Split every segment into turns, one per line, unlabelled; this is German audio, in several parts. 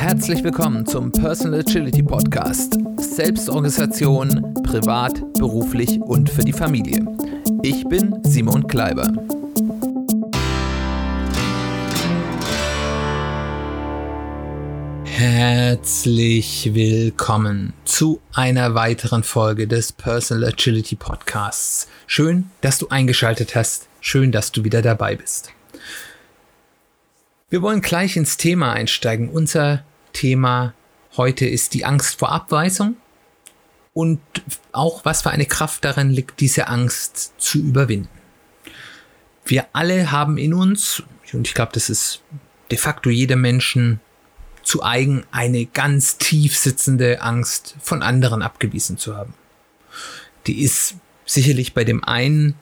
Herzlich willkommen zum Personal Agility Podcast. Selbstorganisation, privat, beruflich und für die Familie. Ich bin Simon Kleiber. Herzlich willkommen zu einer weiteren Folge des Personal Agility Podcasts. Schön, dass du eingeschaltet hast. Schön, dass du wieder dabei bist. Wir wollen gleich ins Thema einsteigen. Unser Thema heute ist die Angst vor Abweisung und auch was für eine Kraft darin liegt, diese Angst zu überwinden. Wir alle haben in uns, und ich glaube, das ist de facto jeder Menschen zu eigen, eine ganz tief sitzende Angst von anderen abgewiesen zu haben. Die ist sicherlich bei dem einen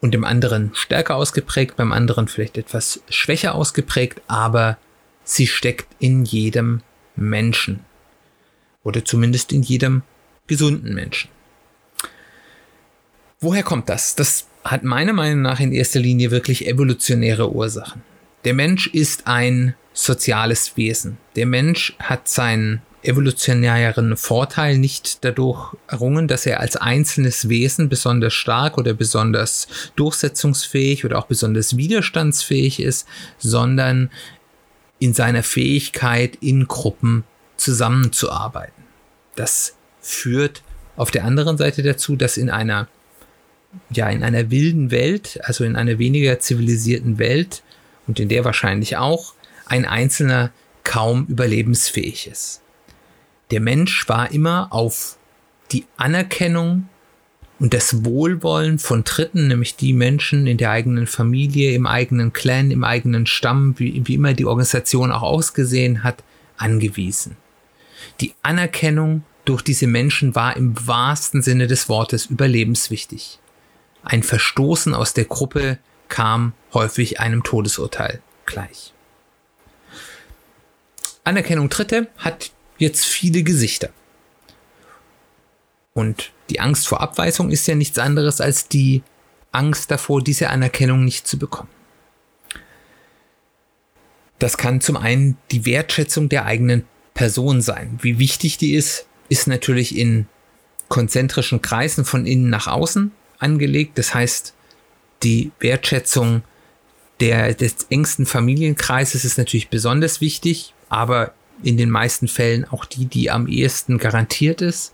und dem anderen stärker ausgeprägt, beim anderen vielleicht etwas schwächer ausgeprägt, aber sie steckt in jedem Menschen oder zumindest in jedem gesunden Menschen. Woher kommt das? Das hat meiner Meinung nach in erster Linie wirklich evolutionäre Ursachen. Der Mensch ist ein soziales Wesen. Der Mensch hat seinen evolutionären Vorteil nicht dadurch errungen, dass er als einzelnes Wesen besonders stark oder besonders durchsetzungsfähig oder auch besonders widerstandsfähig ist, sondern in seiner Fähigkeit, in Gruppen zusammenzuarbeiten. Das führt auf der anderen Seite dazu, dass in einer ja, in einer wilden Welt, also in einer weniger zivilisierten Welt und in der wahrscheinlich auch, ein Einzelner kaum überlebensfähig ist. Der Mensch war immer auf die Anerkennung und das Wohlwollen von Dritten, nämlich die Menschen in der eigenen Familie, im eigenen Clan, im eigenen Stamm, wie, wie immer die Organisation auch ausgesehen hat, angewiesen. Die Anerkennung durch diese Menschen war im wahrsten Sinne des Wortes überlebenswichtig. Ein Verstoßen aus der Gruppe kam häufig einem Todesurteil gleich. Anerkennung Dritte hat jetzt viele Gesichter. Und die Angst vor Abweisung ist ja nichts anderes als die Angst davor, diese Anerkennung nicht zu bekommen. Das kann zum einen die Wertschätzung der eigenen Person sein. Wie wichtig die ist, ist natürlich in konzentrischen Kreisen von innen nach außen angelegt. Das heißt, die Wertschätzung der, des engsten Familienkreises ist natürlich besonders wichtig, aber in den meisten Fällen auch die, die am ehesten garantiert ist.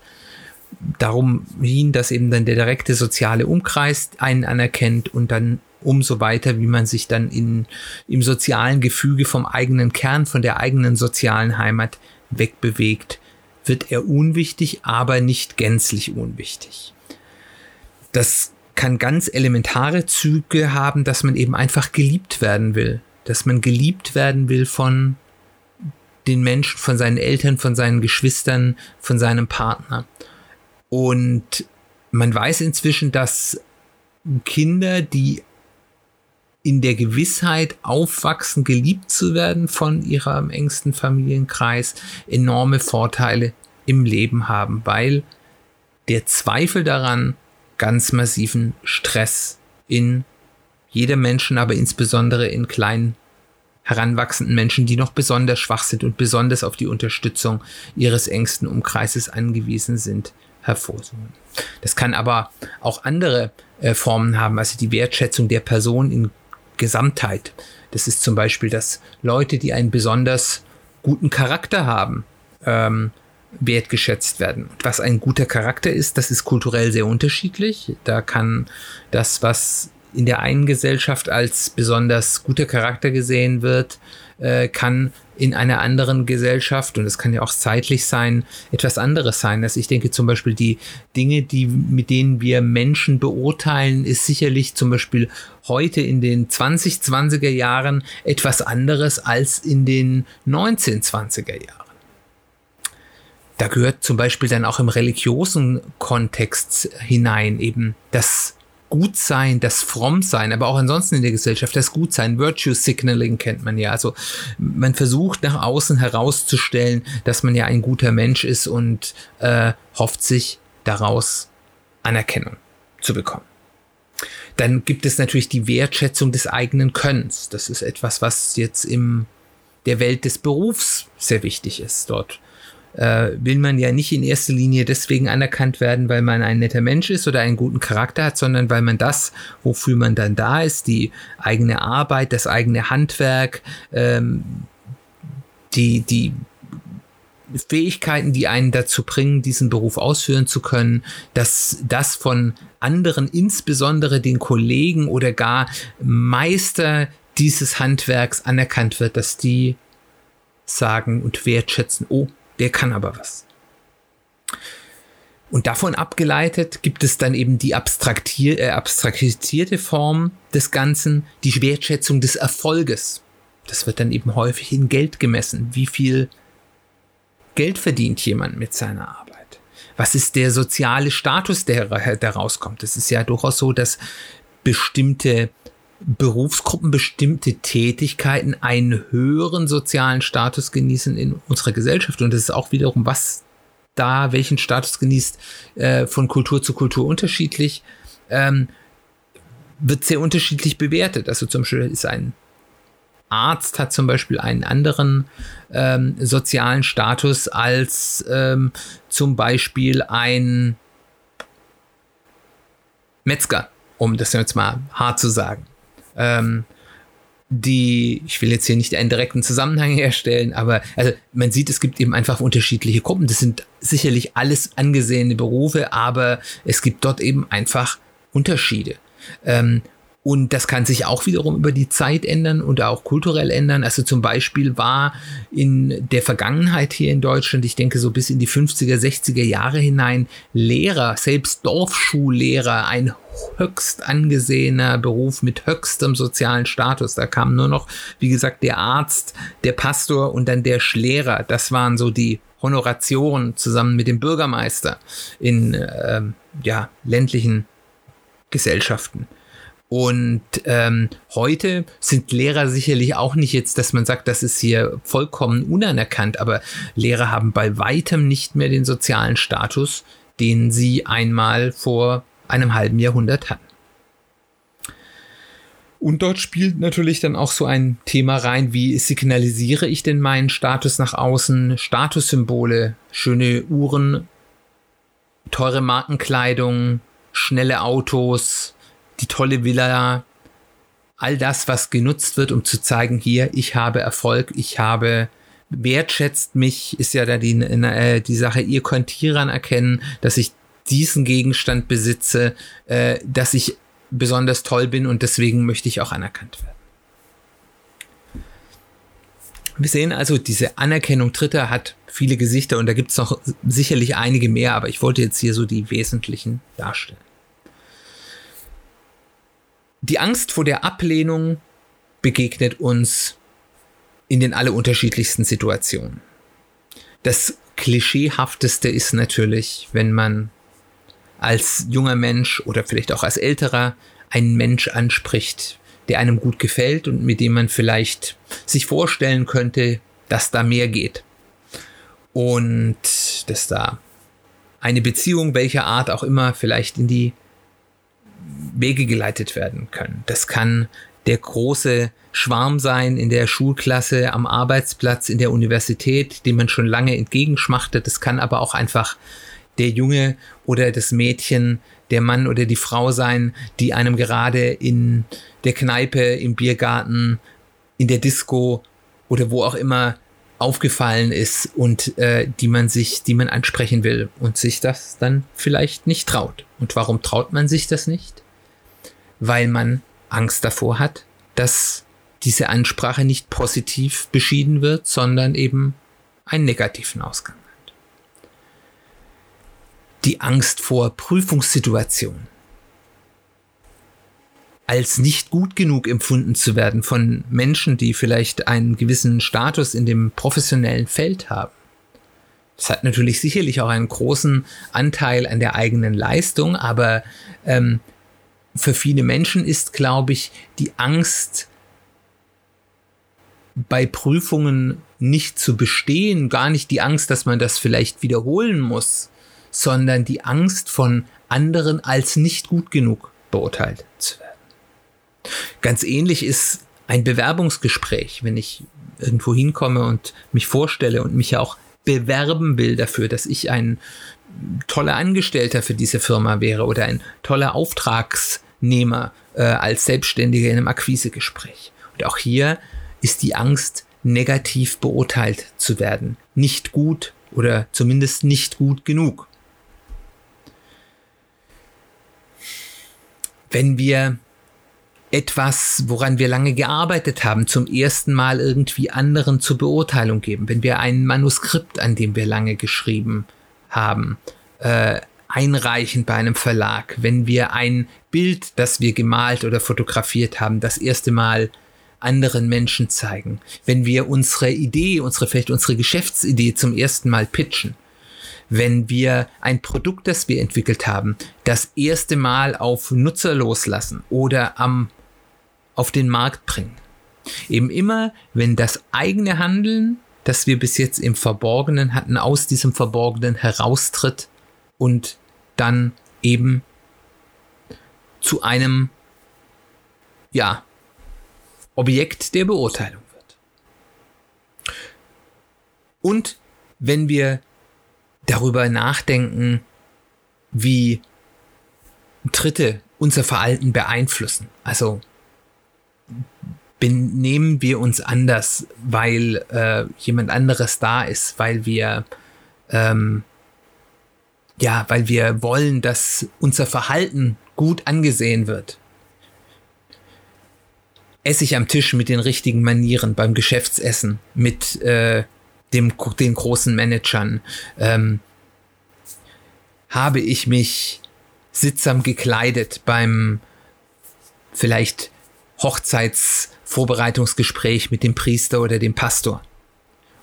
Darum hin, dass eben dann der direkte soziale Umkreis einen anerkennt und dann umso weiter, wie man sich dann in, im sozialen Gefüge vom eigenen Kern, von der eigenen sozialen Heimat wegbewegt, wird er unwichtig, aber nicht gänzlich unwichtig. Das kann ganz elementare Züge haben, dass man eben einfach geliebt werden will, dass man geliebt werden will von den Menschen, von seinen Eltern, von seinen Geschwistern, von seinem Partner. Und man weiß inzwischen, dass Kinder, die in der Gewissheit aufwachsen, geliebt zu werden von ihrem engsten Familienkreis, enorme Vorteile im Leben haben, weil der Zweifel daran ganz massiven Stress in jedem Menschen, aber insbesondere in kleinen heranwachsenden Menschen, die noch besonders schwach sind und besonders auf die Unterstützung ihres engsten Umkreises angewiesen sind, hervorsuchen. Das kann aber auch andere äh, Formen haben, also die Wertschätzung der Person in Gesamtheit. Das ist zum Beispiel, dass Leute, die einen besonders guten Charakter haben, ähm, wertgeschätzt werden. Was ein guter Charakter ist, das ist kulturell sehr unterschiedlich. Da kann das, was in der einen Gesellschaft als besonders guter Charakter gesehen wird, äh, kann in einer anderen Gesellschaft, und es kann ja auch zeitlich sein, etwas anderes sein. Also ich denke zum Beispiel die Dinge, die, mit denen wir Menschen beurteilen, ist sicherlich zum Beispiel heute in den 2020er Jahren etwas anderes als in den 1920er Jahren. Da gehört zum Beispiel dann auch im religiösen Kontext hinein eben das Gutsein, das Frommsein, aber auch ansonsten in der Gesellschaft das Gutsein, Virtue Signaling kennt man ja. Also man versucht nach außen herauszustellen, dass man ja ein guter Mensch ist und äh, hofft sich daraus Anerkennung zu bekommen. Dann gibt es natürlich die Wertschätzung des eigenen Könnens. Das ist etwas, was jetzt im der Welt des Berufs sehr wichtig ist. Dort äh, will man ja nicht in erster Linie deswegen anerkannt werden, weil man ein netter Mensch ist oder einen guten Charakter hat, sondern weil man das, wofür man dann da ist, die eigene Arbeit, das eigene Handwerk, ähm, die, die Fähigkeiten, die einen dazu bringen, diesen Beruf ausführen zu können, dass das von anderen, insbesondere den Kollegen oder gar Meister dieses Handwerks anerkannt wird, dass die sagen und wertschätzen, oh, der kann aber was. Und davon abgeleitet gibt es dann eben die abstraktier äh, abstraktisierte Form des Ganzen, die Wertschätzung des Erfolges. Das wird dann eben häufig in Geld gemessen. Wie viel Geld verdient jemand mit seiner Arbeit? Was ist der soziale Status, der, der rauskommt? Es ist ja durchaus so, dass bestimmte Berufsgruppen, bestimmte Tätigkeiten einen höheren sozialen Status genießen in unserer Gesellschaft. Und das ist auch wiederum, was da welchen Status genießt, äh, von Kultur zu Kultur unterschiedlich, ähm, wird sehr unterschiedlich bewertet. Also zum Beispiel ist ein Arzt hat zum Beispiel einen anderen ähm, sozialen Status als ähm, zum Beispiel ein Metzger, um das jetzt mal hart zu sagen ähm, die, ich will jetzt hier nicht einen direkten Zusammenhang herstellen, aber also man sieht, es gibt eben einfach unterschiedliche Gruppen. Das sind sicherlich alles angesehene Berufe, aber es gibt dort eben einfach Unterschiede. Ähm, und das kann sich auch wiederum über die Zeit ändern und auch kulturell ändern. Also zum Beispiel war in der Vergangenheit hier in Deutschland, ich denke so bis in die 50er, 60er Jahre hinein, Lehrer, selbst Dorfschullehrer, ein höchst angesehener Beruf mit höchstem sozialen Status. Da kam nur noch, wie gesagt, der Arzt, der Pastor und dann der Lehrer. Das waren so die Honorationen zusammen mit dem Bürgermeister in äh, ja, ländlichen Gesellschaften. Und ähm, heute sind Lehrer sicherlich auch nicht jetzt, dass man sagt, das ist hier vollkommen unanerkannt, aber Lehrer haben bei weitem nicht mehr den sozialen Status, den sie einmal vor einem halben Jahrhundert hatten. Und dort spielt natürlich dann auch so ein Thema rein, wie signalisiere ich denn meinen Status nach außen? Statussymbole, schöne Uhren, teure Markenkleidung, schnelle Autos, die tolle Villa, all das, was genutzt wird, um zu zeigen, hier, ich habe Erfolg, ich habe wertschätzt mich, ist ja da die, äh, die Sache, ihr könnt hieran erkennen, dass ich diesen Gegenstand besitze, äh, dass ich besonders toll bin und deswegen möchte ich auch anerkannt werden. Wir sehen also, diese Anerkennung Dritter hat viele Gesichter und da gibt es noch sicherlich einige mehr, aber ich wollte jetzt hier so die wesentlichen darstellen. Die Angst vor der Ablehnung begegnet uns in den alle unterschiedlichsten Situationen. Das klischeehafteste ist natürlich, wenn man als junger Mensch oder vielleicht auch als älterer einen Mensch anspricht, der einem gut gefällt und mit dem man vielleicht sich vorstellen könnte, dass da mehr geht. Und dass da eine Beziehung welcher Art auch immer vielleicht in die Wege geleitet werden können. Das kann der große Schwarm sein in der Schulklasse, am Arbeitsplatz, in der Universität, dem man schon lange entgegenschmachtet. Das kann aber auch einfach der Junge oder das Mädchen, der Mann oder die Frau sein, die einem gerade in der Kneipe, im Biergarten, in der Disco oder wo auch immer aufgefallen ist und äh, die man sich, die man ansprechen will und sich das dann vielleicht nicht traut. Und warum traut man sich das nicht? weil man Angst davor hat, dass diese Ansprache nicht positiv beschieden wird, sondern eben einen negativen Ausgang hat. Die Angst vor Prüfungssituationen als nicht gut genug empfunden zu werden von Menschen, die vielleicht einen gewissen Status in dem professionellen Feld haben. Das hat natürlich sicherlich auch einen großen Anteil an der eigenen Leistung, aber ähm, für viele Menschen ist, glaube ich, die Angst, bei Prüfungen nicht zu bestehen, gar nicht die Angst, dass man das vielleicht wiederholen muss, sondern die Angst von anderen als nicht gut genug beurteilt zu werden. Ganz ähnlich ist ein Bewerbungsgespräch, wenn ich irgendwo hinkomme und mich vorstelle und mich ja auch bewerben will dafür, dass ich ein toller Angestellter für diese Firma wäre oder ein toller Auftragsnehmer äh, als Selbstständiger in einem Akquisegespräch. Und auch hier ist die Angst, negativ beurteilt zu werden, nicht gut oder zumindest nicht gut genug. Wenn wir etwas, woran wir lange gearbeitet haben, zum ersten Mal irgendwie anderen zur Beurteilung geben. Wenn wir ein Manuskript, an dem wir lange geschrieben haben, äh, einreichen bei einem Verlag. Wenn wir ein Bild, das wir gemalt oder fotografiert haben, das erste Mal anderen Menschen zeigen. Wenn wir unsere Idee, unsere vielleicht unsere Geschäftsidee zum ersten Mal pitchen wenn wir ein Produkt, das wir entwickelt haben, das erste Mal auf Nutzer loslassen oder am auf den Markt bringen. Eben immer, wenn das eigene Handeln, das wir bis jetzt im Verborgenen hatten, aus diesem Verborgenen heraustritt und dann eben zu einem, ja, Objekt der Beurteilung wird. Und wenn wir darüber nachdenken, wie Dritte unser Verhalten beeinflussen. Also benehmen wir uns anders, weil äh, jemand anderes da ist, weil wir ähm, ja, weil wir wollen, dass unser Verhalten gut angesehen wird. Esse ich am Tisch mit den richtigen Manieren beim Geschäftsessen, mit äh, dem, den großen Managern, ähm, habe ich mich sittsam gekleidet beim vielleicht Hochzeitsvorbereitungsgespräch mit dem Priester oder dem Pastor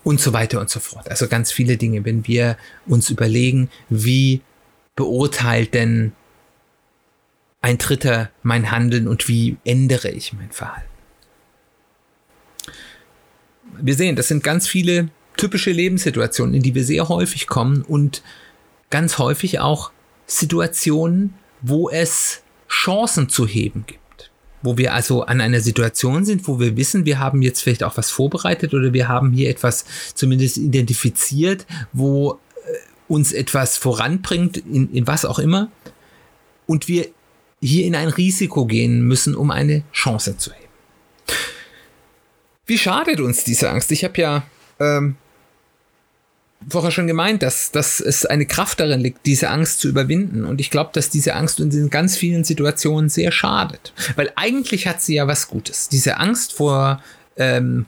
und so weiter und so fort. Also ganz viele Dinge, wenn wir uns überlegen, wie beurteilt denn ein Dritter mein Handeln und wie ändere ich mein Verhalten. Wir sehen, das sind ganz viele typische Lebenssituationen, in die wir sehr häufig kommen und ganz häufig auch Situationen, wo es Chancen zu heben gibt wo wir also an einer Situation sind, wo wir wissen, wir haben jetzt vielleicht auch was vorbereitet oder wir haben hier etwas zumindest identifiziert, wo äh, uns etwas voranbringt, in, in was auch immer, und wir hier in ein Risiko gehen müssen, um eine Chance zu heben. Wie schadet uns diese Angst? Ich habe ja ähm, vorher schon gemeint, dass, dass es eine Kraft darin liegt, diese Angst zu überwinden. Und ich glaube, dass diese Angst uns in ganz vielen Situationen sehr schadet. Weil eigentlich hat sie ja was Gutes. Diese Angst vor, ähm,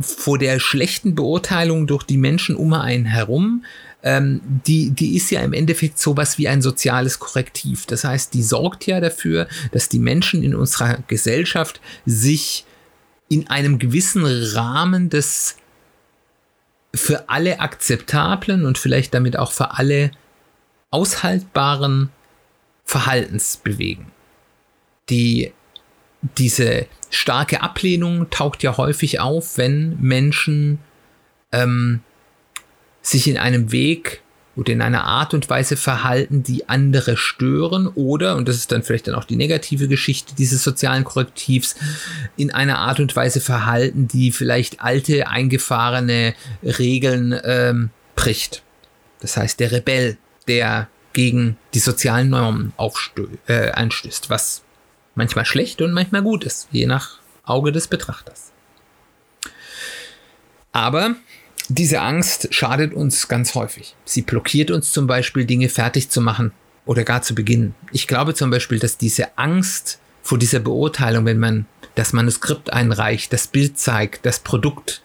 vor der schlechten Beurteilung durch die Menschen um einen herum, ähm, die, die ist ja im Endeffekt sowas wie ein soziales Korrektiv. Das heißt, die sorgt ja dafür, dass die Menschen in unserer Gesellschaft sich in einem gewissen Rahmen des für alle akzeptablen und vielleicht damit auch für alle aushaltbaren Verhaltens bewegen. Die, diese starke Ablehnung taucht ja häufig auf, wenn Menschen ähm, sich in einem Weg oder in einer Art und Weise verhalten, die andere stören oder, und das ist dann vielleicht dann auch die negative Geschichte dieses sozialen Korrektivs, in einer Art und Weise verhalten, die vielleicht alte, eingefahrene Regeln ähm, bricht. Das heißt, der Rebell, der gegen die sozialen Normen äh, einstößt, was manchmal schlecht und manchmal gut ist, je nach Auge des Betrachters. Aber diese Angst schadet uns ganz häufig. Sie blockiert uns zum Beispiel, Dinge fertig zu machen oder gar zu beginnen. Ich glaube zum Beispiel, dass diese Angst vor dieser Beurteilung, wenn man das Manuskript einreicht, das Bild zeigt, das Produkt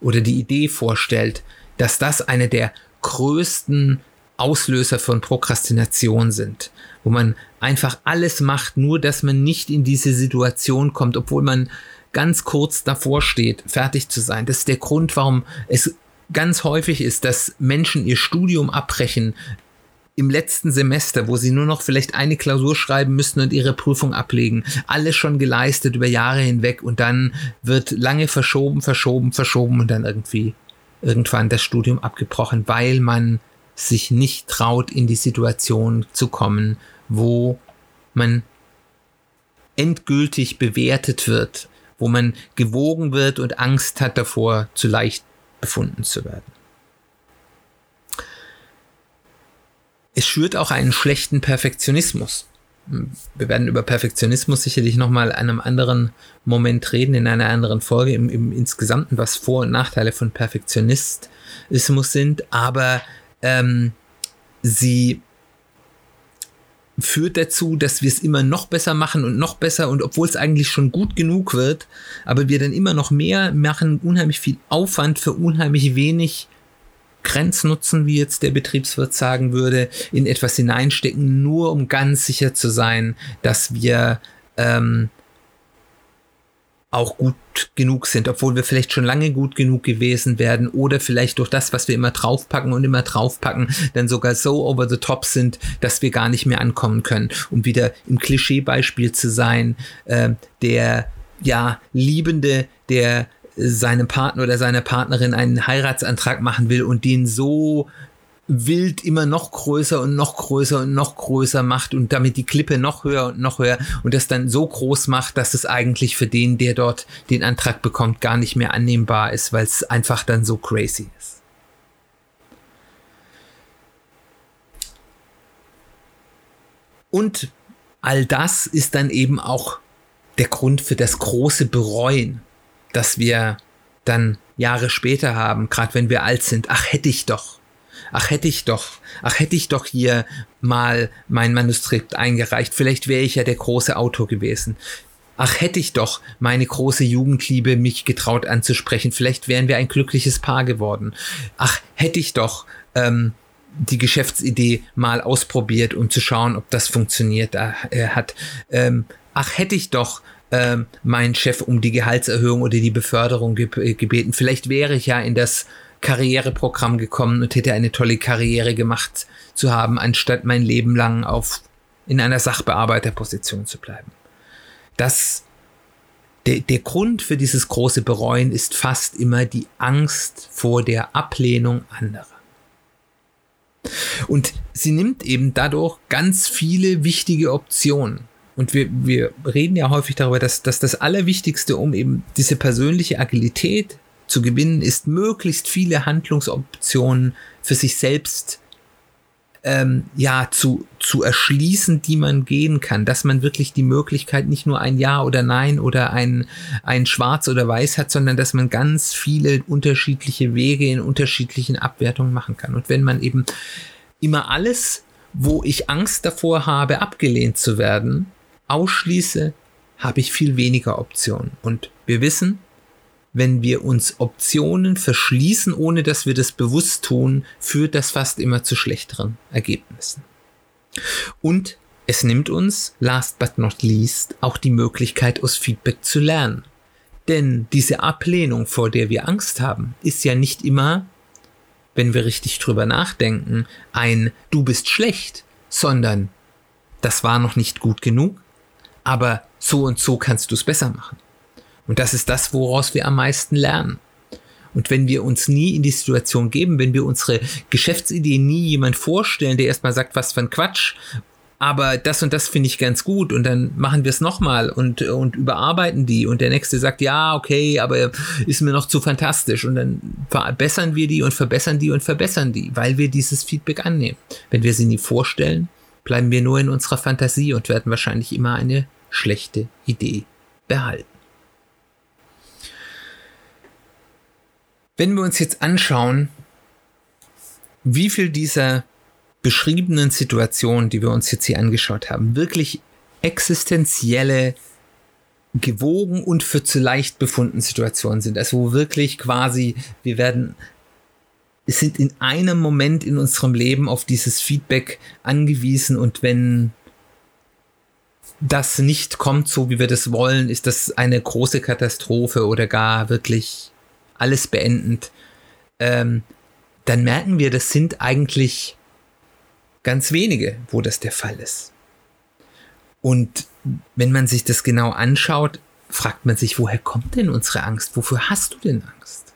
oder die Idee vorstellt, dass das eine der größten Auslöser von Prokrastination sind, wo man einfach alles macht, nur dass man nicht in diese Situation kommt, obwohl man ganz kurz davor steht, fertig zu sein. Das ist der Grund, warum es ganz häufig ist, dass Menschen ihr Studium abbrechen im letzten Semester, wo sie nur noch vielleicht eine Klausur schreiben müssen und ihre Prüfung ablegen. Alles schon geleistet über Jahre hinweg und dann wird lange verschoben, verschoben, verschoben und dann irgendwie irgendwann das Studium abgebrochen, weil man sich nicht traut, in die Situation zu kommen, wo man endgültig bewertet wird, wo man gewogen wird und Angst hat davor, zu leicht befunden zu werden. Es schürt auch einen schlechten Perfektionismus. Wir werden über Perfektionismus sicherlich nochmal an einem anderen Moment reden, in einer anderen Folge im, im Insgesamten, was Vor- und Nachteile von Perfektionismus sind, aber ähm, sie führt dazu, dass wir es immer noch besser machen und noch besser und obwohl es eigentlich schon gut genug wird, aber wir dann immer noch mehr machen, unheimlich viel Aufwand für unheimlich wenig Grenznutzen, wie jetzt der Betriebswirt sagen würde, in etwas hineinstecken, nur um ganz sicher zu sein, dass wir ähm, auch gut genug sind, obwohl wir vielleicht schon lange gut genug gewesen werden oder vielleicht durch das, was wir immer draufpacken und immer draufpacken, dann sogar so over the top sind, dass wir gar nicht mehr ankommen können. Um wieder im Klischeebeispiel zu sein, äh, der ja Liebende, der seinem Partner oder seiner Partnerin einen Heiratsantrag machen will und den so wild immer noch größer und noch größer und noch größer macht und damit die Klippe noch höher und noch höher und das dann so groß macht, dass es eigentlich für den, der dort den Antrag bekommt, gar nicht mehr annehmbar ist, weil es einfach dann so crazy ist. Und all das ist dann eben auch der Grund für das große Bereuen, das wir dann Jahre später haben, gerade wenn wir alt sind. Ach, hätte ich doch ach hätte ich doch, ach hätte ich doch hier mal mein Manuskript eingereicht, vielleicht wäre ich ja der große Autor gewesen. Ach hätte ich doch meine große Jugendliebe mich getraut anzusprechen, vielleicht wären wir ein glückliches Paar geworden. Ach hätte ich doch ähm, die Geschäftsidee mal ausprobiert, um zu schauen, ob das funktioniert äh, hat. Ähm, ach hätte ich doch ähm, meinen Chef um die Gehaltserhöhung oder die Beförderung ge gebeten. Vielleicht wäre ich ja in das Karriereprogramm gekommen und hätte eine tolle Karriere gemacht zu haben, anstatt mein Leben lang auf in einer Sachbearbeiterposition zu bleiben. Das der, der Grund für dieses große Bereuen ist fast immer die Angst vor der Ablehnung anderer. Und sie nimmt eben dadurch ganz viele wichtige Optionen. Und wir, wir reden ja häufig darüber, dass, dass das Allerwichtigste, um eben diese persönliche Agilität zu gewinnen ist, möglichst viele Handlungsoptionen für sich selbst ähm, ja zu, zu erschließen, die man gehen kann, dass man wirklich die Möglichkeit nicht nur ein Ja oder Nein oder ein, ein Schwarz oder Weiß hat, sondern dass man ganz viele unterschiedliche Wege in unterschiedlichen Abwertungen machen kann. Und wenn man eben immer alles, wo ich Angst davor habe, abgelehnt zu werden, ausschließe, habe ich viel weniger Optionen. Und wir wissen, wenn wir uns Optionen verschließen, ohne dass wir das bewusst tun, führt das fast immer zu schlechteren Ergebnissen. Und es nimmt uns, last but not least, auch die Möglichkeit, aus Feedback zu lernen. Denn diese Ablehnung, vor der wir Angst haben, ist ja nicht immer, wenn wir richtig drüber nachdenken, ein Du bist schlecht, sondern das war noch nicht gut genug, aber so und so kannst du es besser machen. Und das ist das, woraus wir am meisten lernen. Und wenn wir uns nie in die Situation geben, wenn wir unsere Geschäftsidee nie jemand vorstellen, der erstmal sagt, was für ein Quatsch, aber das und das finde ich ganz gut und dann machen wir es nochmal und, und überarbeiten die und der nächste sagt, ja, okay, aber ist mir noch zu fantastisch und dann verbessern wir die und verbessern die und verbessern die, weil wir dieses Feedback annehmen. Wenn wir sie nie vorstellen, bleiben wir nur in unserer Fantasie und werden wahrscheinlich immer eine schlechte Idee behalten. Wenn wir uns jetzt anschauen, wie viel dieser beschriebenen Situationen, die wir uns jetzt hier angeschaut haben, wirklich existenzielle, gewogen und für zu leicht befunden Situationen sind. Also wo wirklich quasi, wir werden, sind in einem Moment in unserem Leben auf dieses Feedback angewiesen und wenn das nicht kommt, so wie wir das wollen, ist das eine große Katastrophe oder gar wirklich alles beendend, ähm, dann merken wir, das sind eigentlich ganz wenige, wo das der Fall ist. Und wenn man sich das genau anschaut, fragt man sich, woher kommt denn unsere Angst? Wofür hast du denn Angst?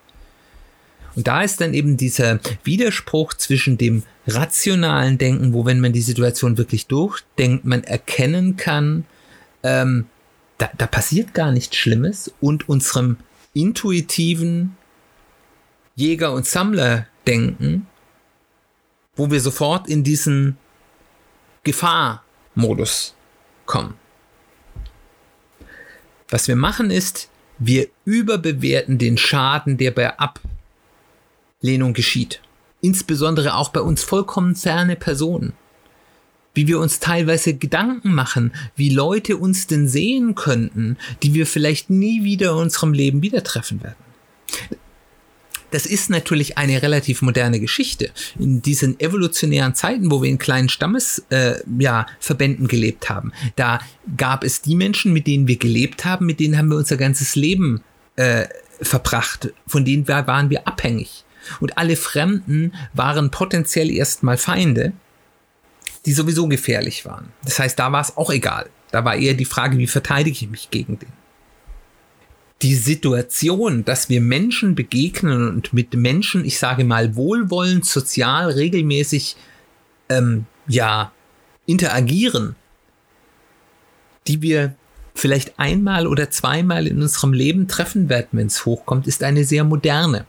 Und da ist dann eben dieser Widerspruch zwischen dem rationalen Denken, wo wenn man die Situation wirklich durchdenkt, man erkennen kann, ähm, da, da passiert gar nichts Schlimmes und unserem intuitiven Jäger- und Sammler-Denken, wo wir sofort in diesen Gefahrmodus kommen. Was wir machen ist, wir überbewerten den Schaden, der bei Ablehnung geschieht. Insbesondere auch bei uns vollkommen ferne Personen wie wir uns teilweise Gedanken machen, wie Leute uns denn sehen könnten, die wir vielleicht nie wieder in unserem Leben wieder treffen werden. Das ist natürlich eine relativ moderne Geschichte. In diesen evolutionären Zeiten, wo wir in kleinen Stammesverbänden äh, ja, gelebt haben, da gab es die Menschen, mit denen wir gelebt haben, mit denen haben wir unser ganzes Leben äh, verbracht, von denen waren wir abhängig. Und alle Fremden waren potenziell erstmal Feinde die sowieso gefährlich waren. Das heißt, da war es auch egal. Da war eher die Frage, wie verteidige ich mich gegen den. Die Situation, dass wir Menschen begegnen und mit Menschen, ich sage mal, wohlwollend, sozial, regelmäßig, ähm, ja, interagieren, die wir vielleicht einmal oder zweimal in unserem Leben treffen werden, wenn es hochkommt, ist eine sehr moderne.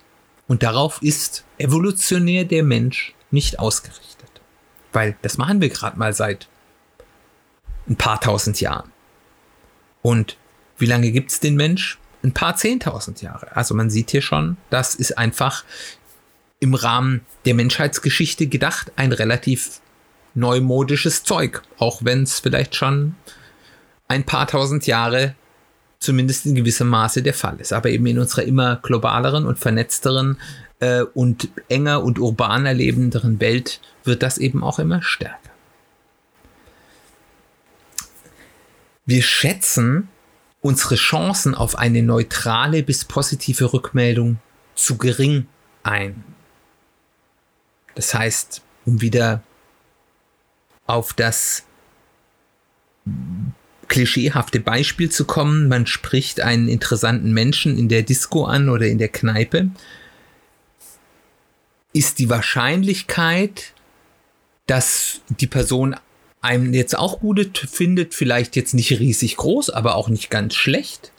Und darauf ist evolutionär der Mensch nicht ausgerichtet. Weil das machen wir gerade mal seit ein paar tausend Jahren. Und wie lange gibt es den Mensch? Ein paar zehntausend Jahre. Also man sieht hier schon, das ist einfach im Rahmen der Menschheitsgeschichte gedacht ein relativ neumodisches Zeug, auch wenn es vielleicht schon ein paar tausend Jahre zumindest in gewissem Maße der Fall ist. Aber eben in unserer immer globaleren und vernetzteren äh, und enger und urbaner lebenderen Welt wird das eben auch immer stärker. Wir schätzen unsere Chancen auf eine neutrale bis positive Rückmeldung zu gering ein. Das heißt, um wieder auf das klischeehafte Beispiel zu kommen, man spricht einen interessanten Menschen in der Disco an oder in der Kneipe, ist die Wahrscheinlichkeit, dass die Person einem jetzt auch gut findet, vielleicht jetzt nicht riesig groß, aber auch nicht ganz schlecht.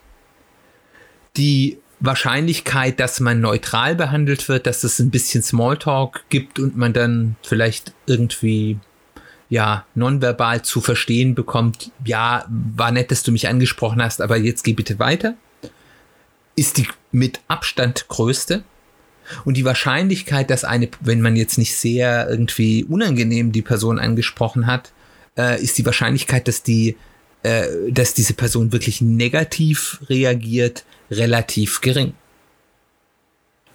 Die Wahrscheinlichkeit, dass man neutral behandelt wird, dass es ein bisschen Smalltalk gibt und man dann vielleicht irgendwie ja nonverbal zu verstehen bekommt, ja, war nett, dass du mich angesprochen hast, aber jetzt geh bitte weiter, ist die mit Abstand größte. Und die Wahrscheinlichkeit, dass eine, wenn man jetzt nicht sehr irgendwie unangenehm die Person angesprochen hat, äh, ist die Wahrscheinlichkeit, dass die, äh, dass diese Person wirklich negativ reagiert, relativ gering.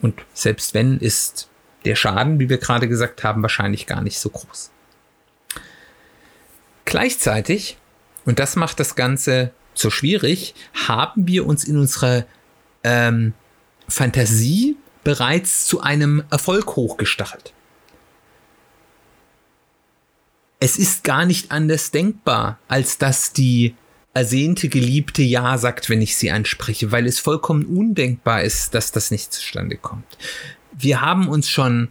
Und selbst wenn, ist der Schaden, wie wir gerade gesagt haben, wahrscheinlich gar nicht so groß. Gleichzeitig, und das macht das Ganze so schwierig, haben wir uns in unserer ähm, Fantasie bereits zu einem Erfolg hochgestachelt. Es ist gar nicht anders denkbar, als dass die ersehnte Geliebte Ja sagt, wenn ich sie anspreche, weil es vollkommen undenkbar ist, dass das nicht zustande kommt. Wir haben uns schon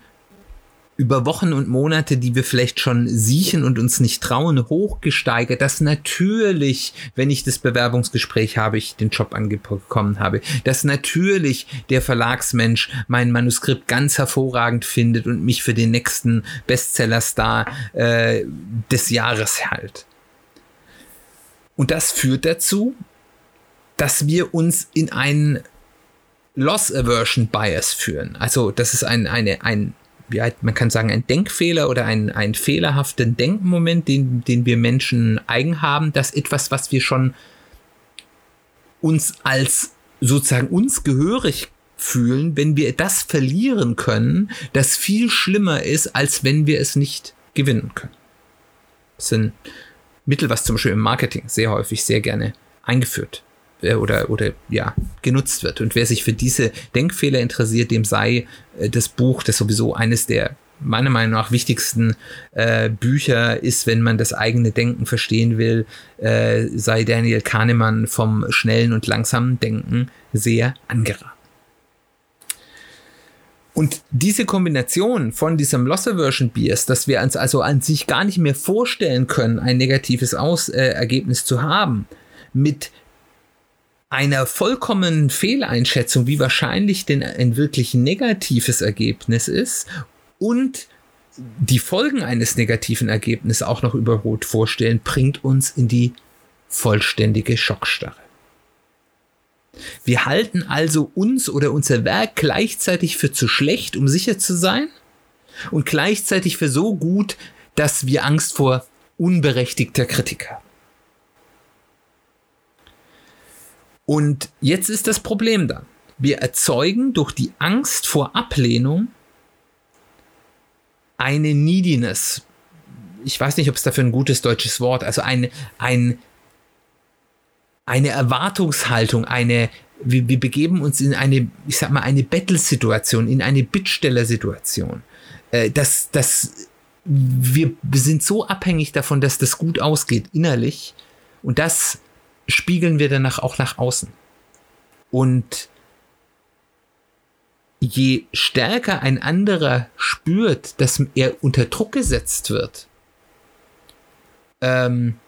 über Wochen und Monate, die wir vielleicht schon siechen und uns nicht trauen, hochgesteigert, dass natürlich, wenn ich das Bewerbungsgespräch habe, ich den Job angekommen habe, dass natürlich der Verlagsmensch mein Manuskript ganz hervorragend findet und mich für den nächsten Bestsellerstar äh, des Jahres hält. Und das führt dazu, dass wir uns in einen Loss Aversion Bias führen. Also das ist ein, eine, ein wie man kann sagen, ein Denkfehler oder ein, ein fehlerhaften Denkmoment, den, den wir Menschen eigen haben, dass etwas, was wir schon uns als sozusagen uns gehörig fühlen, wenn wir das verlieren können, das viel schlimmer ist, als wenn wir es nicht gewinnen können. Das sind Mittel, was zum Beispiel im Marketing sehr häufig sehr gerne eingeführt äh, oder, oder ja, genutzt wird. Und wer sich für diese Denkfehler interessiert, dem sei äh, das Buch, das sowieso eines der meiner Meinung nach wichtigsten äh, Bücher ist, wenn man das eigene Denken verstehen will, äh, sei Daniel Kahnemann vom schnellen und langsamen Denken sehr angeraten. Und diese Kombination von diesem Loss Aversion Bias, dass wir uns also an sich gar nicht mehr vorstellen können, ein negatives Aus äh, Ergebnis zu haben, mit einer vollkommenen Fehleinschätzung, wie wahrscheinlich denn ein wirklich negatives Ergebnis ist und die Folgen eines negativen Ergebnisses auch noch überholt vorstellen, bringt uns in die vollständige Schockstarre. Wir halten also uns oder unser Werk gleichzeitig für zu schlecht, um sicher zu sein und gleichzeitig für so gut, dass wir Angst vor unberechtigter Kritik haben. Und jetzt ist das Problem da. Wir erzeugen durch die Angst vor Ablehnung eine Neediness. Ich weiß nicht, ob es dafür ein gutes deutsches Wort, also ein, ein, eine Erwartungshaltung, eine, wir, wir begeben uns in eine, ich sag mal, eine Battle-Situation, in eine Bittsteller-Situation. Äh, das, das, wir sind so abhängig davon, dass das gut ausgeht, innerlich. Und das spiegeln wir danach auch nach außen. Und je stärker ein anderer spürt, dass er unter Druck gesetzt wird, ähm,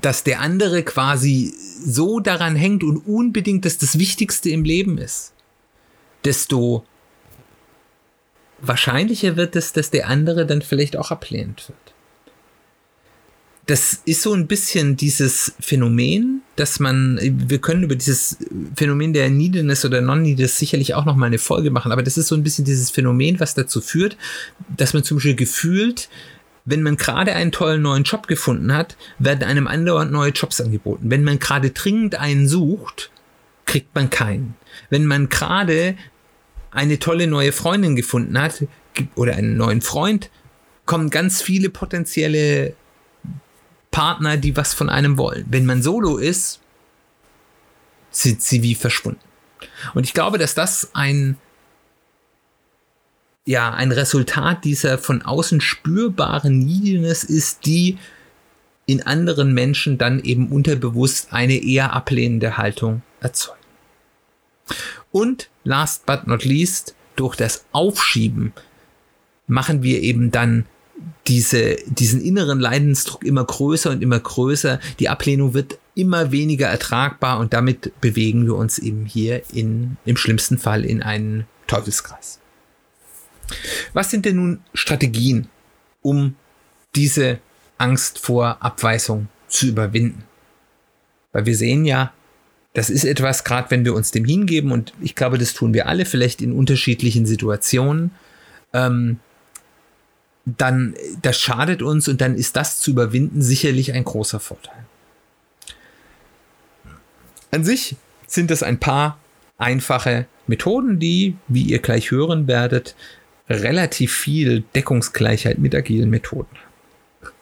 dass der andere quasi so daran hängt und unbedingt dass das Wichtigste im Leben ist, desto wahrscheinlicher wird es, dass der andere dann vielleicht auch ablehnt wird das ist so ein bisschen dieses Phänomen, dass man, wir können über dieses Phänomen der Neediness oder Non-Neediness sicherlich auch nochmal eine Folge machen, aber das ist so ein bisschen dieses Phänomen, was dazu führt, dass man zum Beispiel gefühlt, wenn man gerade einen tollen neuen Job gefunden hat, werden einem andauernd neue Jobs angeboten. Wenn man gerade dringend einen sucht, kriegt man keinen. Wenn man gerade eine tolle neue Freundin gefunden hat oder einen neuen Freund, kommen ganz viele potenzielle Partner, die was von einem wollen. Wenn man solo ist, sind sie wie verschwunden. Und ich glaube, dass das ein, ja, ein Resultat dieser von außen spürbaren Neediness ist, die in anderen Menschen dann eben unterbewusst eine eher ablehnende Haltung erzeugen. Und last but not least, durch das Aufschieben machen wir eben dann diese, diesen inneren Leidensdruck immer größer und immer größer. Die Ablehnung wird immer weniger ertragbar und damit bewegen wir uns eben hier in, im schlimmsten Fall in einen Teufelskreis. Was sind denn nun Strategien, um diese Angst vor Abweisung zu überwinden? Weil wir sehen ja, das ist etwas, gerade wenn wir uns dem hingeben, und ich glaube, das tun wir alle, vielleicht in unterschiedlichen Situationen, ähm, dann das schadet uns und dann ist das zu überwinden sicherlich ein großer Vorteil. An sich sind es ein paar einfache Methoden, die, wie ihr gleich hören werdet, relativ viel Deckungsgleichheit mit agilen Methoden haben.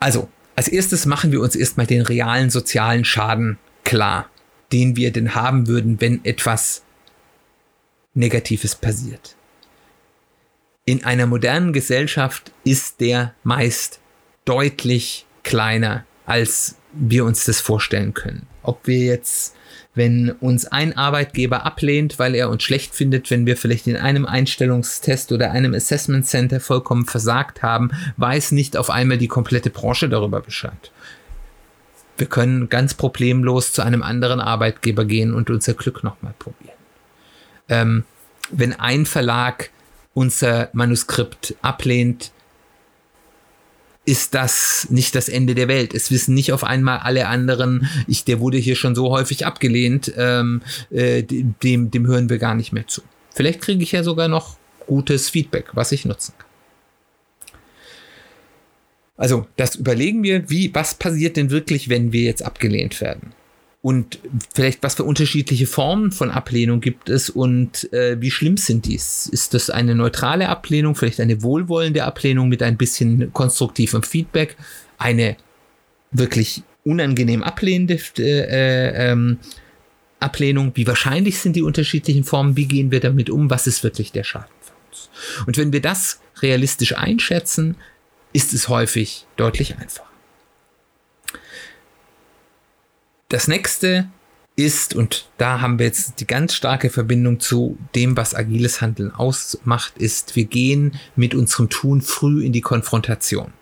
Also, als erstes machen wir uns erstmal den realen sozialen Schaden klar, den wir denn haben würden, wenn etwas Negatives passiert in einer modernen Gesellschaft ist der meist deutlich kleiner, als wir uns das vorstellen können. Ob wir jetzt, wenn uns ein Arbeitgeber ablehnt, weil er uns schlecht findet, wenn wir vielleicht in einem Einstellungstest oder einem Assessment Center vollkommen versagt haben, weiß nicht auf einmal die komplette Branche darüber Bescheid. Wir können ganz problemlos zu einem anderen Arbeitgeber gehen und unser Glück nochmal probieren. Ähm, wenn ein Verlag unser Manuskript ablehnt, ist das nicht das Ende der Welt. Es wissen nicht auf einmal alle anderen, ich, der wurde hier schon so häufig abgelehnt, ähm, äh, dem, dem hören wir gar nicht mehr zu. Vielleicht kriege ich ja sogar noch gutes Feedback, was ich nutzen kann. Also, das überlegen wir, wie, was passiert denn wirklich, wenn wir jetzt abgelehnt werden? Und vielleicht was für unterschiedliche Formen von Ablehnung gibt es und äh, wie schlimm sind dies? Ist das eine neutrale Ablehnung, vielleicht eine wohlwollende Ablehnung mit ein bisschen konstruktivem Feedback, eine wirklich unangenehm ablehnende äh, ähm, Ablehnung? Wie wahrscheinlich sind die unterschiedlichen Formen? Wie gehen wir damit um? Was ist wirklich der Schaden für uns? Und wenn wir das realistisch einschätzen, ist es häufig deutlich einfacher. Das nächste ist, und da haben wir jetzt die ganz starke Verbindung zu dem, was agiles Handeln ausmacht, ist, wir gehen mit unserem Tun früh in die Konfrontation.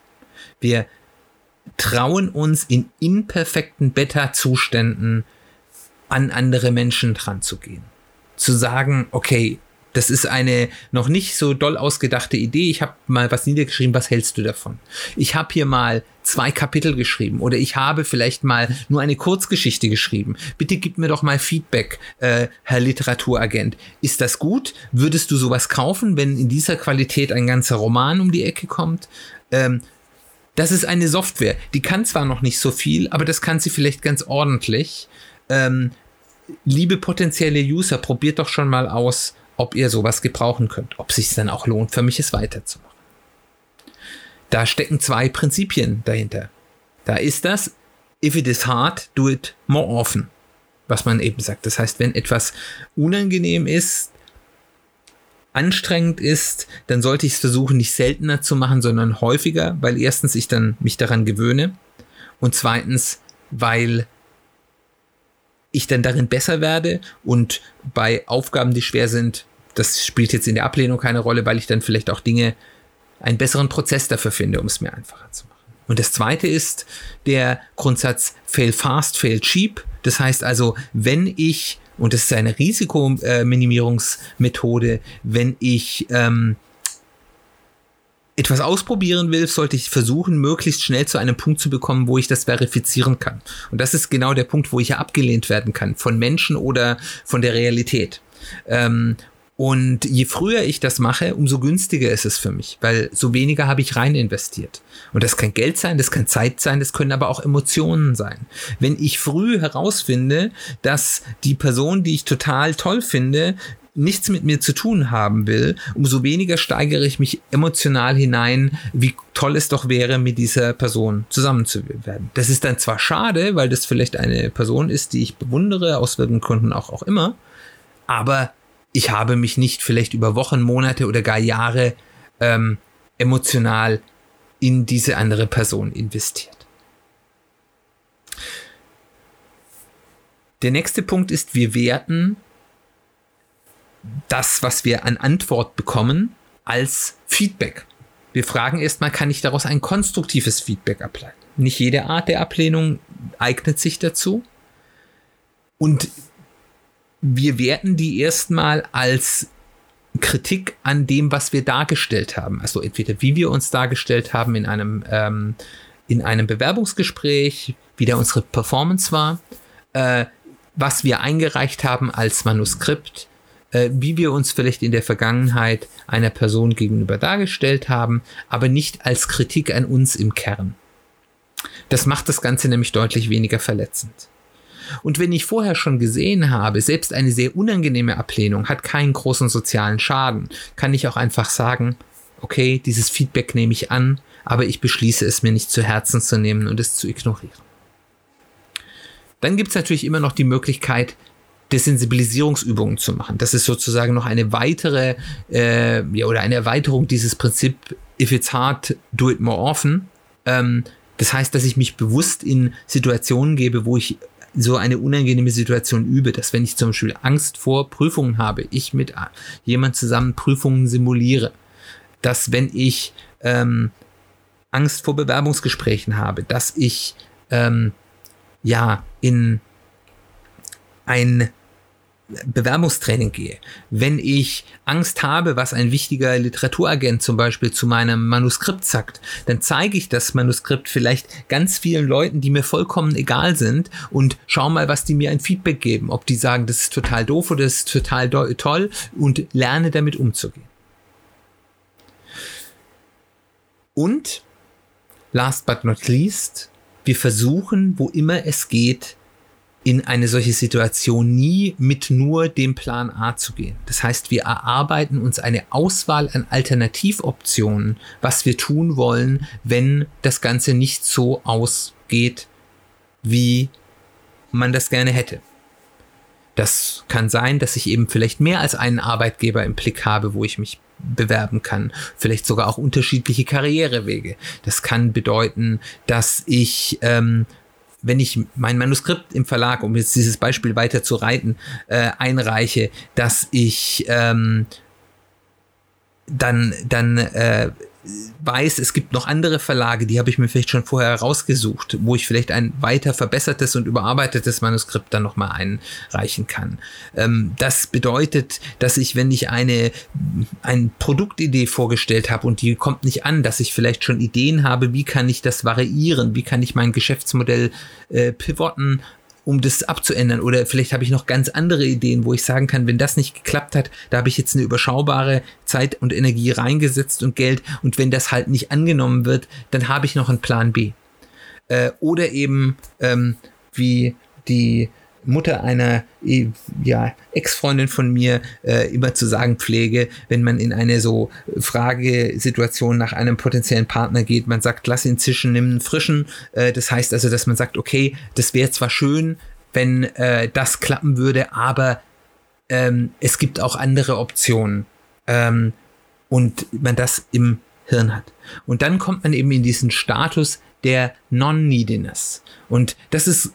Wir trauen uns in imperfekten Beta-Zuständen an andere Menschen dran zu gehen. Zu sagen, okay, das ist eine noch nicht so doll ausgedachte Idee. Ich habe mal was niedergeschrieben, was hältst du davon? Ich habe hier mal zwei Kapitel geschrieben oder ich habe vielleicht mal nur eine Kurzgeschichte geschrieben. Bitte gib mir doch mal Feedback, äh, Herr Literaturagent. Ist das gut? Würdest du sowas kaufen, wenn in dieser Qualität ein ganzer Roman um die Ecke kommt? Ähm, das ist eine Software, die kann zwar noch nicht so viel, aber das kann sie vielleicht ganz ordentlich. Ähm, liebe potenzielle User, probiert doch schon mal aus, ob ihr sowas gebrauchen könnt, ob sich dann auch lohnt, für mich es weiterzumachen. Da stecken zwei Prinzipien dahinter. Da ist das, if it is hard, do it more often. Was man eben sagt. Das heißt, wenn etwas unangenehm ist, anstrengend ist, dann sollte ich es versuchen, nicht seltener zu machen, sondern häufiger, weil erstens ich dann mich daran gewöhne und zweitens, weil ich dann darin besser werde und bei Aufgaben, die schwer sind, das spielt jetzt in der Ablehnung keine Rolle, weil ich dann vielleicht auch Dinge, einen besseren Prozess dafür finde, um es mir einfacher zu machen. Und das zweite ist der Grundsatz fail fast, fail cheap. Das heißt also, wenn ich, und das ist eine Risikominimierungsmethode, wenn ich ähm, etwas ausprobieren will, sollte ich versuchen, möglichst schnell zu einem Punkt zu bekommen, wo ich das verifizieren kann. Und das ist genau der Punkt, wo ich ja abgelehnt werden kann, von Menschen oder von der Realität. Ähm, und je früher ich das mache, umso günstiger ist es für mich, weil so weniger habe ich rein investiert. Und das kann Geld sein, das kann Zeit sein, das können aber auch Emotionen sein. Wenn ich früh herausfinde, dass die Person, die ich total toll finde, nichts mit mir zu tun haben will, umso weniger steigere ich mich emotional hinein, wie toll es doch wäre, mit dieser Person zusammen zu werden. Das ist dann zwar schade, weil das vielleicht eine Person ist, die ich bewundere, aus welchen Gründen auch, auch immer, aber ich habe mich nicht vielleicht über Wochen, Monate oder gar Jahre ähm, emotional in diese andere Person investiert. Der nächste Punkt ist, wir werten das, was wir an Antwort bekommen, als Feedback. Wir fragen erstmal, kann ich daraus ein konstruktives Feedback ableiten? Nicht jede Art der Ablehnung eignet sich dazu. Und wir werten die erstmal als Kritik an dem, was wir dargestellt haben. Also entweder wie wir uns dargestellt haben in einem, ähm, in einem Bewerbungsgespräch, wie da unsere Performance war, äh, was wir eingereicht haben als Manuskript, äh, wie wir uns vielleicht in der Vergangenheit einer Person gegenüber dargestellt haben, aber nicht als Kritik an uns im Kern. Das macht das Ganze nämlich deutlich weniger verletzend. Und wenn ich vorher schon gesehen habe, selbst eine sehr unangenehme Ablehnung hat keinen großen sozialen Schaden, kann ich auch einfach sagen, okay, dieses Feedback nehme ich an, aber ich beschließe es mir nicht zu Herzen zu nehmen und es zu ignorieren. Dann gibt es natürlich immer noch die Möglichkeit, Desensibilisierungsübungen zu machen. Das ist sozusagen noch eine weitere äh, ja, oder eine Erweiterung dieses Prinzip If it's hard, do it more often. Ähm, das heißt, dass ich mich bewusst in Situationen gebe, wo ich so eine unangenehme Situation übe, dass wenn ich zum Beispiel Angst vor Prüfungen habe, ich mit jemand zusammen Prüfungen simuliere, dass wenn ich ähm, Angst vor Bewerbungsgesprächen habe, dass ich ähm, ja in ein Bewerbungstraining gehe, wenn ich Angst habe, was ein wichtiger Literaturagent zum Beispiel zu meinem Manuskript sagt, dann zeige ich das Manuskript vielleicht ganz vielen Leuten, die mir vollkommen egal sind und schau mal, was die mir ein Feedback geben, ob die sagen, das ist total doof oder das ist total toll und lerne damit umzugehen. Und last but not least, wir versuchen, wo immer es geht, in eine solche Situation nie mit nur dem Plan A zu gehen. Das heißt, wir erarbeiten uns eine Auswahl an Alternativoptionen, was wir tun wollen, wenn das Ganze nicht so ausgeht, wie man das gerne hätte. Das kann sein, dass ich eben vielleicht mehr als einen Arbeitgeber im Blick habe, wo ich mich bewerben kann. Vielleicht sogar auch unterschiedliche Karrierewege. Das kann bedeuten, dass ich ähm, wenn ich mein Manuskript im Verlag, um jetzt dieses Beispiel weiter zu reiten, äh, einreiche, dass ich ähm, dann, dann äh, weiß, es gibt noch andere Verlage, die habe ich mir vielleicht schon vorher rausgesucht, wo ich vielleicht ein weiter verbessertes und überarbeitetes Manuskript dann nochmal einreichen kann. Ähm, das bedeutet, dass ich, wenn ich eine, eine Produktidee vorgestellt habe und die kommt nicht an, dass ich vielleicht schon Ideen habe, wie kann ich das variieren, wie kann ich mein Geschäftsmodell äh, pivoten, um das abzuändern. Oder vielleicht habe ich noch ganz andere Ideen, wo ich sagen kann, wenn das nicht geklappt hat, da habe ich jetzt eine überschaubare Zeit und Energie reingesetzt und Geld. Und wenn das halt nicht angenommen wird, dann habe ich noch einen Plan B. Äh, oder eben ähm, wie die Mutter einer ja, Ex-Freundin von mir äh, immer zu sagen pflege, wenn man in eine so Fragesituation nach einem potenziellen Partner geht, man sagt, lass ihn zischen, nimm einen frischen. Äh, das heißt also, dass man sagt, okay, das wäre zwar schön, wenn äh, das klappen würde, aber ähm, es gibt auch andere Optionen. Ähm, und man das im Hirn hat. Und dann kommt man eben in diesen Status der Non-Neediness. Und das ist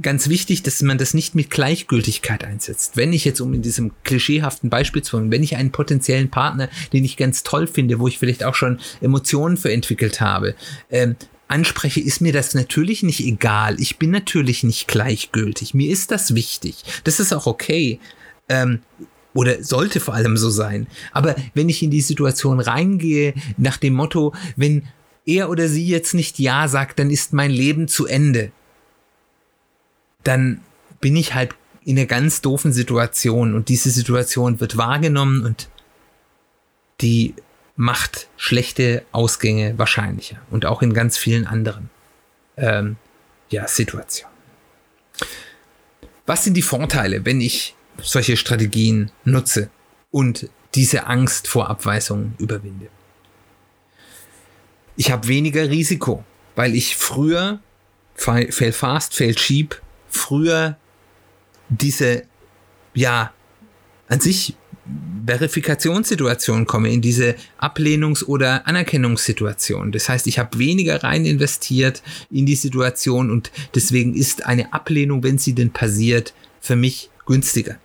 ganz wichtig, dass man das nicht mit Gleichgültigkeit einsetzt. Wenn ich jetzt, um in diesem klischeehaften Beispiel zu wenn ich einen potenziellen Partner, den ich ganz toll finde, wo ich vielleicht auch schon Emotionen für entwickelt habe, ähm, anspreche, ist mir das natürlich nicht egal. Ich bin natürlich nicht gleichgültig. Mir ist das wichtig. Das ist auch okay. Ähm, oder sollte vor allem so sein. Aber wenn ich in die Situation reingehe, nach dem Motto, wenn er oder sie jetzt nicht Ja sagt, dann ist mein Leben zu Ende dann bin ich halt in einer ganz doofen Situation und diese Situation wird wahrgenommen und die macht schlechte Ausgänge wahrscheinlicher und auch in ganz vielen anderen ähm, ja, Situationen. Was sind die Vorteile, wenn ich solche Strategien nutze und diese Angst vor Abweisungen überwinde? Ich habe weniger Risiko, weil ich früher fail fast, fail cheap früher diese, ja, an sich Verifikationssituation komme, in diese Ablehnungs- oder Anerkennungssituation. Das heißt, ich habe weniger rein investiert in die Situation und deswegen ist eine Ablehnung, wenn sie denn passiert, für mich günstiger.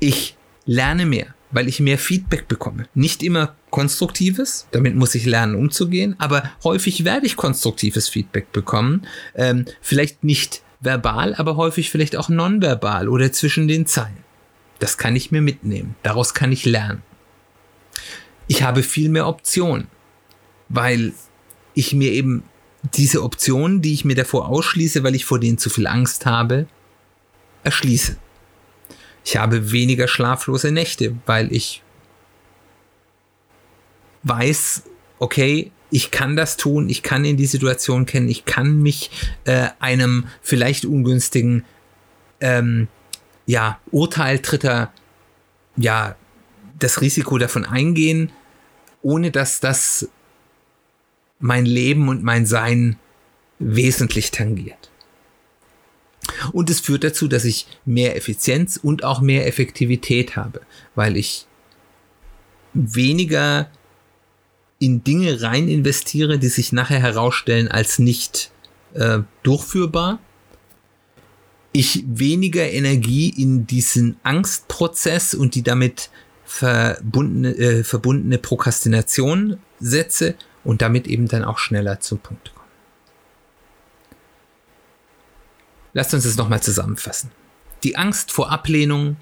Ich lerne mehr, weil ich mehr Feedback bekomme. Nicht immer konstruktives, damit muss ich lernen umzugehen, aber häufig werde ich konstruktives Feedback bekommen. Ähm, vielleicht nicht verbal, aber häufig vielleicht auch nonverbal oder zwischen den Zeilen. Das kann ich mir mitnehmen. Daraus kann ich lernen. Ich habe viel mehr Optionen, weil ich mir eben diese Optionen, die ich mir davor ausschließe, weil ich vor denen zu viel Angst habe, erschließe. Ich habe weniger schlaflose Nächte, weil ich weiß, okay, ich kann das tun, ich kann in die Situation kennen, ich kann mich äh, einem vielleicht ungünstigen ähm, ja, Urteil dritter, ja, das Risiko davon eingehen, ohne dass das mein Leben und mein Sein wesentlich tangiert. Und es führt dazu, dass ich mehr Effizienz und auch mehr Effektivität habe, weil ich weniger in Dinge rein investiere, die sich nachher herausstellen als nicht äh, durchführbar. Ich weniger Energie in diesen Angstprozess und die damit verbundene, äh, verbundene Prokrastination setze und damit eben dann auch schneller zum Punkt komme. Lasst uns das nochmal zusammenfassen. Die Angst vor Ablehnung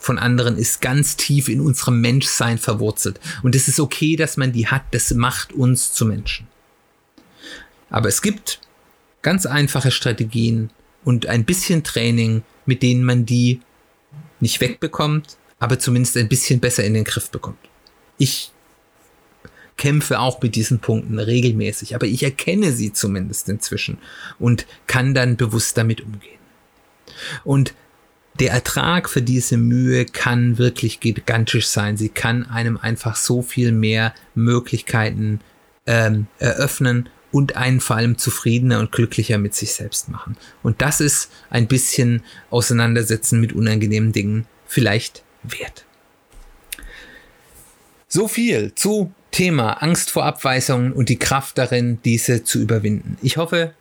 von anderen ist ganz tief in unserem Menschsein verwurzelt. Und es ist okay, dass man die hat. Das macht uns zu Menschen. Aber es gibt ganz einfache Strategien und ein bisschen Training, mit denen man die nicht wegbekommt, aber zumindest ein bisschen besser in den Griff bekommt. Ich kämpfe auch mit diesen Punkten regelmäßig, aber ich erkenne sie zumindest inzwischen und kann dann bewusst damit umgehen. Und der Ertrag für diese Mühe kann wirklich gigantisch sein. Sie kann einem einfach so viel mehr Möglichkeiten ähm, eröffnen und einen vor allem zufriedener und glücklicher mit sich selbst machen. Und das ist ein bisschen Auseinandersetzen mit unangenehmen Dingen vielleicht wert. So viel zu Thema Angst vor Abweisungen und die Kraft darin, diese zu überwinden. Ich hoffe,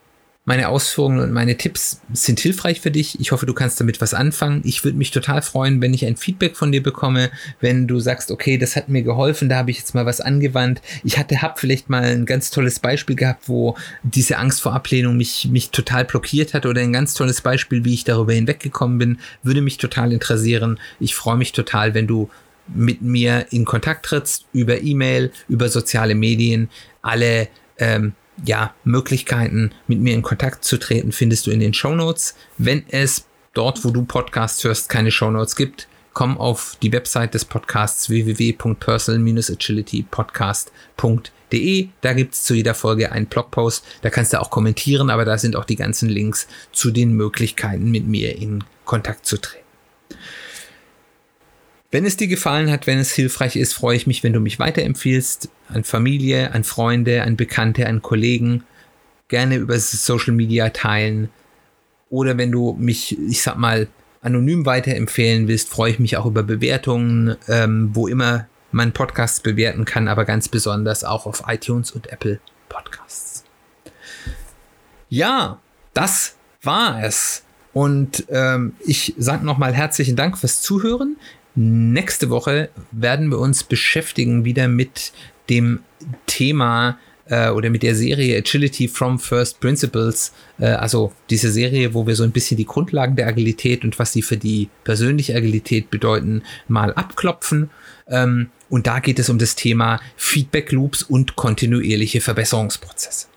meine Ausführungen und meine Tipps sind hilfreich für dich. Ich hoffe, du kannst damit was anfangen. Ich würde mich total freuen, wenn ich ein Feedback von dir bekomme, wenn du sagst, okay, das hat mir geholfen, da habe ich jetzt mal was angewandt. Ich hatte, hab vielleicht mal ein ganz tolles Beispiel gehabt, wo diese Angst vor Ablehnung mich, mich total blockiert hat oder ein ganz tolles Beispiel, wie ich darüber hinweggekommen bin, würde mich total interessieren. Ich freue mich total, wenn du mit mir in Kontakt trittst über E-Mail, über soziale Medien. Alle ähm, ja, Möglichkeiten, mit mir in Kontakt zu treten, findest du in den Show Notes. Wenn es dort, wo du Podcasts hörst, keine Show Notes gibt, komm auf die Website des Podcasts www.personal-agilitypodcast.de. Da gibt es zu jeder Folge einen Blogpost. Da kannst du auch kommentieren, aber da sind auch die ganzen Links zu den Möglichkeiten, mit mir in Kontakt zu treten. Wenn es dir gefallen hat, wenn es hilfreich ist, freue ich mich, wenn du mich weiterempfiehlst an Familie, an Freunde, an Bekannte, an Kollegen. Gerne über Social Media teilen. Oder wenn du mich, ich sag mal, anonym weiterempfehlen willst, freue ich mich auch über Bewertungen, ähm, wo immer man Podcasts bewerten kann, aber ganz besonders auch auf iTunes und Apple Podcasts. Ja, das war es. Und ähm, ich sage nochmal herzlichen Dank fürs Zuhören. Nächste Woche werden wir uns beschäftigen wieder mit dem Thema äh, oder mit der Serie Agility from First Principles, äh, also diese Serie, wo wir so ein bisschen die Grundlagen der Agilität und was sie für die persönliche Agilität bedeuten, mal abklopfen. Ähm, und da geht es um das Thema Feedback Loops und kontinuierliche Verbesserungsprozesse.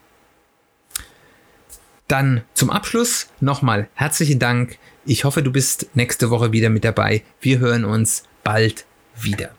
Dann zum Abschluss nochmal herzlichen Dank ich hoffe, du bist nächste Woche wieder mit dabei. Wir hören uns bald wieder.